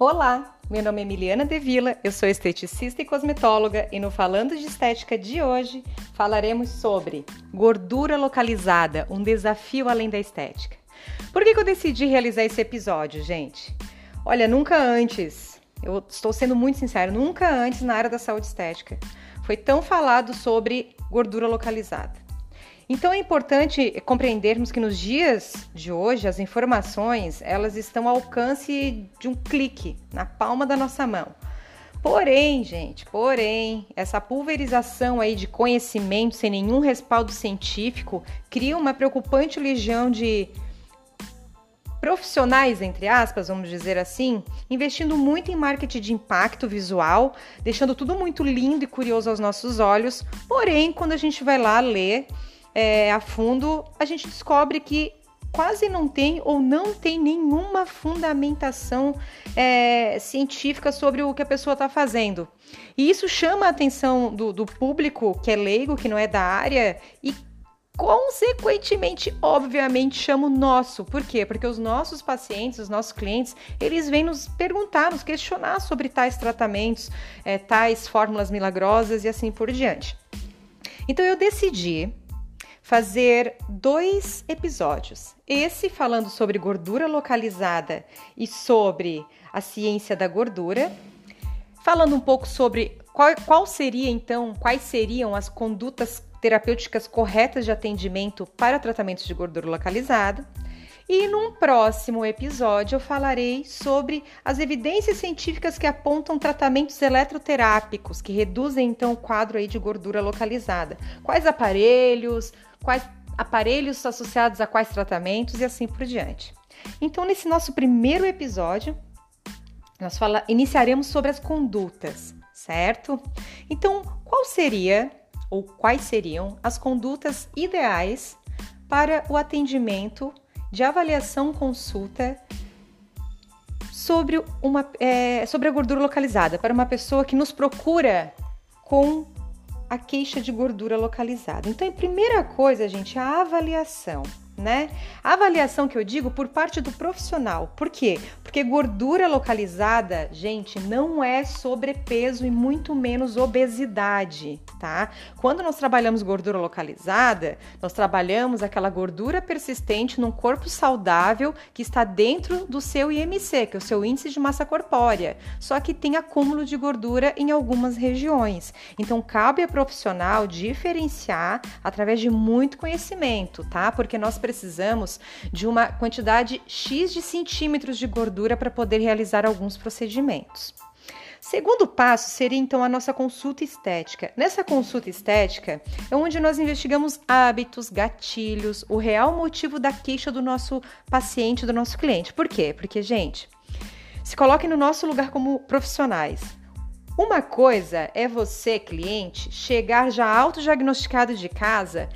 Olá, meu nome é Emiliana Devila, eu sou esteticista e cosmetóloga e no Falando de Estética de hoje falaremos sobre gordura localizada, um desafio além da estética. Por que, que eu decidi realizar esse episódio, gente? Olha, nunca antes, eu estou sendo muito sincero, nunca antes na área da saúde estética foi tão falado sobre gordura localizada. Então é importante compreendermos que nos dias de hoje as informações elas estão ao alcance de um clique na palma da nossa mão. Porém, gente, porém, essa pulverização aí de conhecimento sem nenhum respaldo científico cria uma preocupante legião de profissionais, entre aspas, vamos dizer assim, investindo muito em marketing de impacto visual, deixando tudo muito lindo e curioso aos nossos olhos. Porém, quando a gente vai lá ler é, a fundo, a gente descobre que quase não tem ou não tem nenhuma fundamentação é, científica sobre o que a pessoa está fazendo. E isso chama a atenção do, do, público que é leigo, que não é da área, e consequentemente, obviamente, chama o nosso. Por quê? Porque os nossos pacientes, os nossos clientes, eles vêm nos perguntar, nos questionar sobre tais tratamentos, é, tais fórmulas milagrosas e assim por diante. Então eu decidi fazer dois episódios. Esse falando sobre gordura localizada e sobre a ciência da gordura, falando um pouco sobre qual, qual seria então, quais seriam as condutas terapêuticas corretas de atendimento para tratamentos de gordura localizada. E num próximo episódio eu falarei sobre as evidências científicas que apontam tratamentos eletroterápicos que reduzem então o quadro aí de gordura localizada. Quais aparelhos, quais aparelhos associados a quais tratamentos e assim por diante. Então, nesse nosso primeiro episódio, nós fala, iniciaremos sobre as condutas, certo? Então, qual seria ou quais seriam as condutas ideais para o atendimento de avaliação consulta sobre, uma, é, sobre a gordura localizada para uma pessoa que nos procura com a queixa de gordura localizada. Então, a primeira coisa, gente, é a avaliação né? A avaliação que eu digo por parte do profissional. Por quê? Porque gordura localizada, gente, não é sobrepeso e muito menos obesidade, tá? Quando nós trabalhamos gordura localizada, nós trabalhamos aquela gordura persistente num corpo saudável que está dentro do seu IMC, que é o seu índice de massa corpórea, só que tem acúmulo de gordura em algumas regiões. Então, cabe a profissional diferenciar através de muito conhecimento, tá? Porque nós precisamos de uma quantidade X de centímetros de gordura para poder realizar alguns procedimentos. Segundo passo seria então a nossa consulta estética. Nessa consulta estética é onde nós investigamos hábitos, gatilhos, o real motivo da queixa do nosso paciente, do nosso cliente. Por quê? Porque, gente, se coloque no nosso lugar como profissionais. Uma coisa é você, cliente, chegar já autodiagnosticado de casa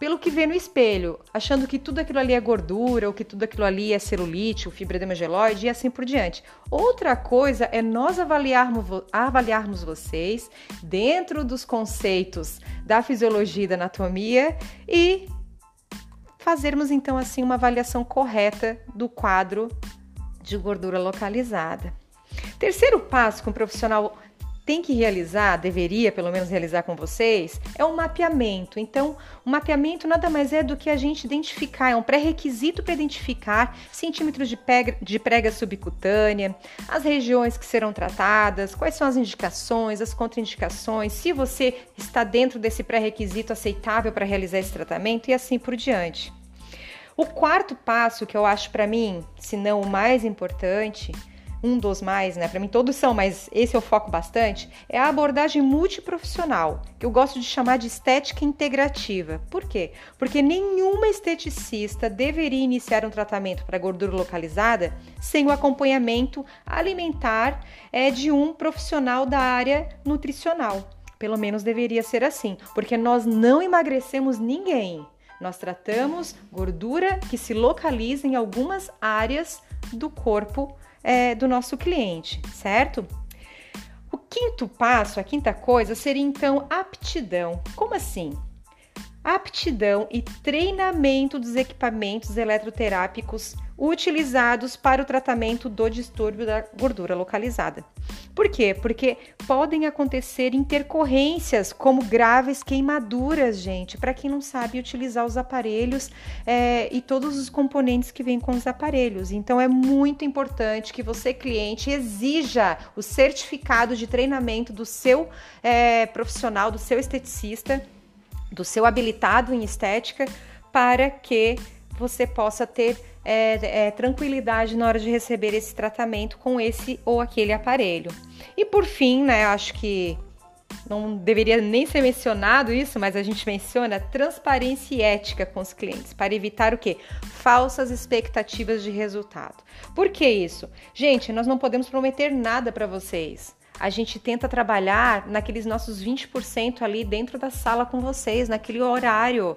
pelo que vê no espelho, achando que tudo aquilo ali é gordura, ou que tudo aquilo ali é celulite, ou geloide e assim por diante. Outra coisa é nós avaliarmos, avaliarmos vocês dentro dos conceitos da fisiologia e da anatomia e fazermos então assim uma avaliação correta do quadro de gordura localizada. Terceiro passo que um profissional tem que realizar, deveria pelo menos realizar com vocês, é um mapeamento. Então, o mapeamento nada mais é do que a gente identificar, é um pré-requisito para identificar centímetros de, prega, de prega subcutânea, as regiões que serão tratadas, quais são as indicações, as contraindicações, se você está dentro desse pré-requisito aceitável para realizar esse tratamento e assim por diante. O quarto passo, que eu acho para mim, se não o mais importante, um dos mais, né? Para mim todos são, mas esse eu foco bastante, é a abordagem multiprofissional, que eu gosto de chamar de estética integrativa. Por quê? Porque nenhuma esteticista deveria iniciar um tratamento para gordura localizada sem o acompanhamento alimentar é, de um profissional da área nutricional. Pelo menos deveria ser assim, porque nós não emagrecemos ninguém. Nós tratamos gordura que se localiza em algumas áreas do corpo é, do nosso cliente, certo? O quinto passo, a quinta coisa, seria então aptidão. Como assim? Aptidão e treinamento dos equipamentos eletroterápicos utilizados para o tratamento do distúrbio da gordura localizada. Por quê? Porque podem acontecer intercorrências como graves queimaduras, gente, para quem não sabe utilizar os aparelhos é, e todos os componentes que vêm com os aparelhos. Então é muito importante que você, cliente, exija o certificado de treinamento do seu é, profissional, do seu esteticista, do seu habilitado em estética, para que você possa ter é, é, tranquilidade na hora de receber esse tratamento com esse ou aquele aparelho. E por fim, né, acho que não deveria nem ser mencionado isso, mas a gente menciona transparência e ética com os clientes para evitar o que? Falsas expectativas de resultado. Por que isso? Gente, nós não podemos prometer nada para vocês. A gente tenta trabalhar naqueles nossos 20% ali dentro da sala com vocês, naquele horário.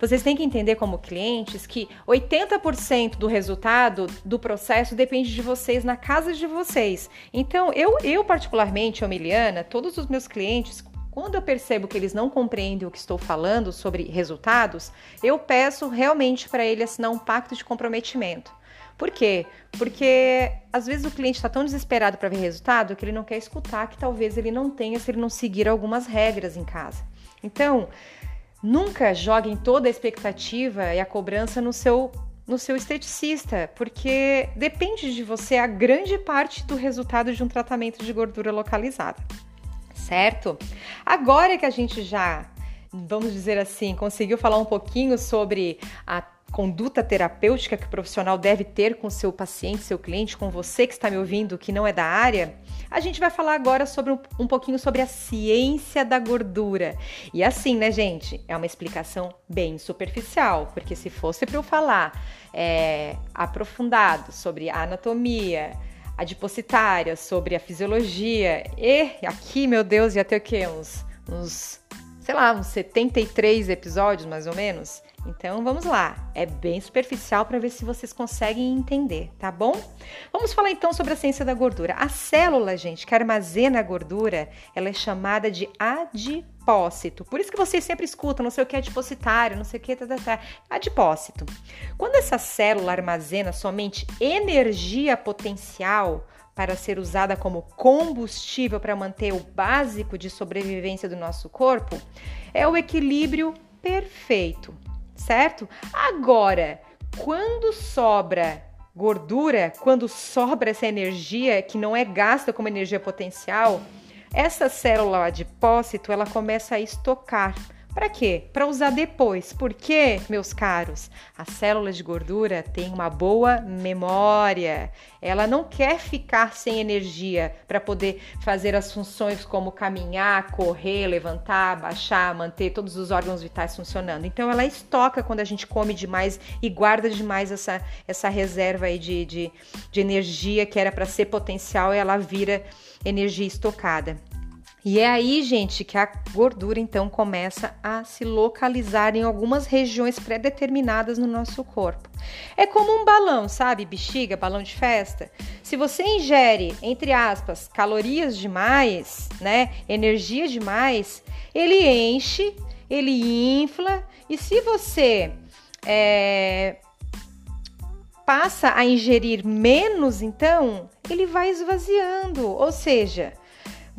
Vocês têm que entender como clientes que 80% do resultado do processo depende de vocês na casa de vocês. Então, eu, eu particularmente, Omiliana, todos os meus clientes, quando eu percebo que eles não compreendem o que estou falando sobre resultados, eu peço realmente para ele assinar um pacto de comprometimento. Por quê? Porque às vezes o cliente está tão desesperado para ver resultado que ele não quer escutar que talvez ele não tenha se ele não seguir algumas regras em casa. Então, Nunca joguem toda a expectativa e a cobrança no seu no seu esteticista, porque depende de você a grande parte do resultado de um tratamento de gordura localizada. Certo? Agora que a gente já, vamos dizer assim, conseguiu falar um pouquinho sobre a conduta terapêutica que o profissional deve ter com seu paciente, seu cliente, com você que está me ouvindo, que não é da área, a gente vai falar agora sobre um, um pouquinho sobre a ciência da gordura. E assim, né, gente? É uma explicação bem superficial, porque se fosse para eu falar é, aprofundado sobre a anatomia, adipositária, sobre a fisiologia, e aqui, meu Deus, ia ter o quê? Uns, uns sei lá, uns 73 episódios mais ou menos. Então vamos lá, é bem superficial para ver se vocês conseguem entender, tá bom? Vamos falar então sobre a ciência da gordura. A célula, gente, que armazena a gordura, ela é chamada de adipócito. Por isso que vocês sempre escutam, não sei o que é adipositário, não sei o que, tá, tá, tá. adipócito. Quando essa célula armazena somente energia potencial, para ser usada como combustível para manter o básico de sobrevivência do nosso corpo, é o equilíbrio perfeito certo? Agora, quando sobra gordura, quando sobra essa energia que não é gasta como energia potencial, essa célula adipócito ela começa a estocar para quê? Para usar depois. Porque, meus caros, a célula de gordura tem uma boa memória. Ela não quer ficar sem energia para poder fazer as funções como caminhar, correr, levantar, baixar, manter todos os órgãos vitais funcionando. Então, ela estoca quando a gente come demais e guarda demais essa, essa reserva aí de, de, de energia que era para ser potencial ela vira energia estocada. E é aí, gente, que a gordura então começa a se localizar em algumas regiões pré-determinadas no nosso corpo. É como um balão, sabe? Bexiga, balão de festa. Se você ingere, entre aspas, calorias demais, né? Energia demais, ele enche, ele infla, e se você é, passa a ingerir menos, então ele vai esvaziando. Ou seja,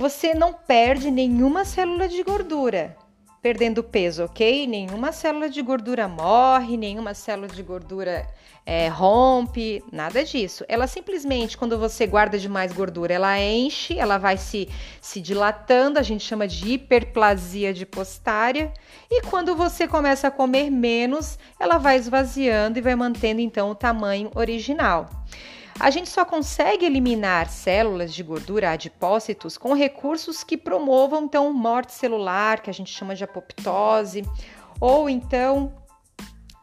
você não perde nenhuma célula de gordura perdendo peso, ok? Nenhuma célula de gordura morre, nenhuma célula de gordura é, rompe, nada disso. Ela simplesmente, quando você guarda demais gordura, ela enche, ela vai se, se dilatando, a gente chama de hiperplasia adipositária. E quando você começa a comer menos, ela vai esvaziando e vai mantendo então o tamanho original. A gente só consegue eliminar células de gordura adipócitos com recursos que promovam então morte celular, que a gente chama de apoptose, ou então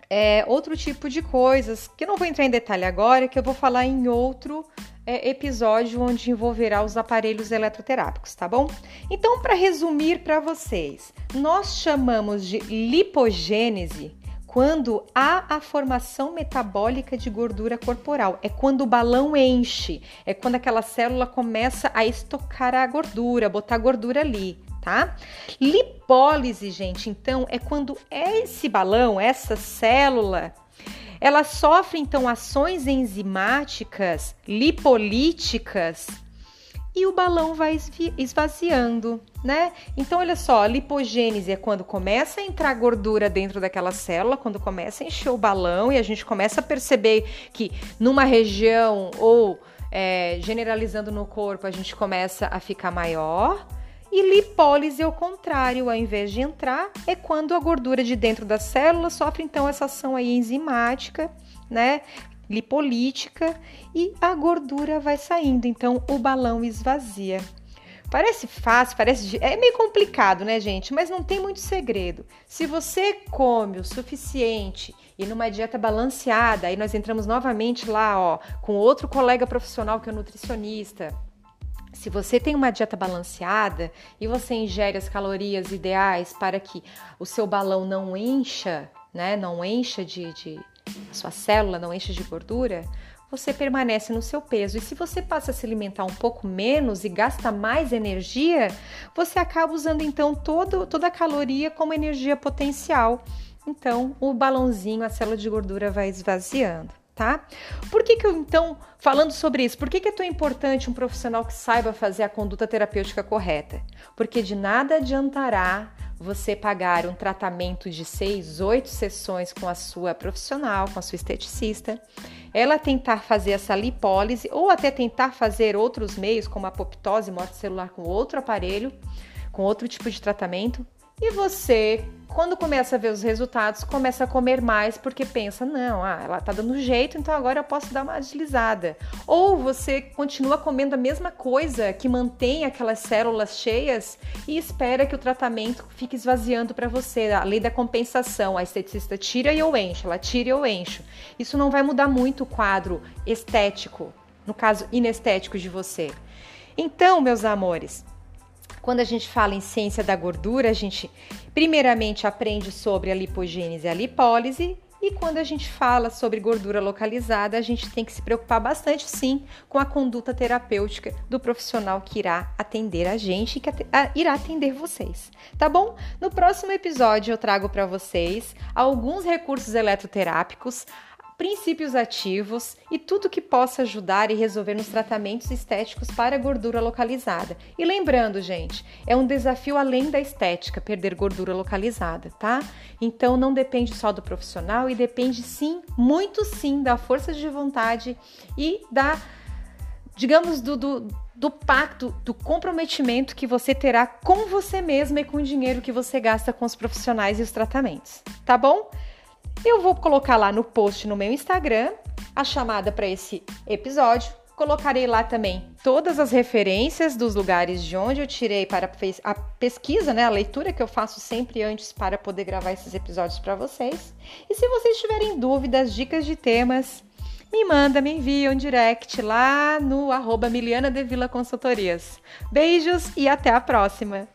é, outro tipo de coisas, que eu não vou entrar em detalhe agora, que eu vou falar em outro é, episódio onde envolverá os aparelhos eletroterápicos, tá bom? Então, para resumir para vocês, nós chamamos de lipogênese quando há a formação metabólica de gordura corporal. É quando o balão enche, é quando aquela célula começa a estocar a gordura, botar gordura ali, tá? Lipólise, gente, então é quando esse balão, essa célula, ela sofre então ações enzimáticas, lipolíticas e o balão vai esvaziando, né? Então, olha só, a lipogênese é quando começa a entrar gordura dentro daquela célula, quando começa a encher o balão e a gente começa a perceber que numa região ou é, generalizando no corpo a gente começa a ficar maior. E lipólise é o contrário, ao invés de entrar, é quando a gordura de dentro da célula sofre então essa ação aí enzimática, né? Lipolítica e a gordura vai saindo, então o balão esvazia. Parece fácil, parece é meio complicado, né, gente? Mas não tem muito segredo. Se você come o suficiente e numa dieta balanceada, aí nós entramos novamente lá, ó, com outro colega profissional que é nutricionista. Se você tem uma dieta balanceada e você ingere as calorias ideais para que o seu balão não encha, né, não encha de, de a sua célula não enche de gordura, você permanece no seu peso. E se você passa a se alimentar um pouco menos e gasta mais energia, você acaba usando então todo, toda a caloria como energia potencial. Então, o balãozinho, a célula de gordura vai esvaziando, tá? Por que, que eu, então, falando sobre isso, por que, que é tão importante um profissional que saiba fazer a conduta terapêutica correta? Porque de nada adiantará você pagar um tratamento de seis, oito sessões com a sua profissional, com a sua esteticista, ela tentar fazer essa lipólise ou até tentar fazer outros meios, como a apoptose, morte celular com outro aparelho, com outro tipo de tratamento, e você, quando começa a ver os resultados, começa a comer mais porque pensa: não, ah, ela tá dando jeito, então agora eu posso dar uma deslizada. Ou você continua comendo a mesma coisa que mantém aquelas células cheias e espera que o tratamento fique esvaziando para você. A lei da compensação, a esteticista tira e eu encho, ela tira e eu encho. Isso não vai mudar muito o quadro estético, no caso inestético de você. Então, meus amores, quando a gente fala em ciência da gordura, a gente primeiramente aprende sobre a lipogênese e a lipólise. E quando a gente fala sobre gordura localizada, a gente tem que se preocupar bastante, sim, com a conduta terapêutica do profissional que irá atender a gente e que irá atender vocês, tá bom? No próximo episódio eu trago para vocês alguns recursos eletroterápicos, princípios ativos e tudo que possa ajudar e resolver nos tratamentos estéticos para gordura localizada. E lembrando, gente, é um desafio além da estética perder gordura localizada, tá? Então não depende só do profissional e depende sim, muito sim, da força de vontade e da, digamos, do, do do pacto, do comprometimento que você terá com você mesma e com o dinheiro que você gasta com os profissionais e os tratamentos, tá bom? Eu vou colocar lá no post no meu Instagram a chamada para esse episódio. Colocarei lá também todas as referências dos lugares de onde eu tirei para a pesquisa, né, a leitura que eu faço sempre antes para poder gravar esses episódios para vocês. E se vocês tiverem dúvidas, dicas de temas, me manda, me envia um direct lá no arroba Miliana de Vila Consultorias. Beijos e até a próxima!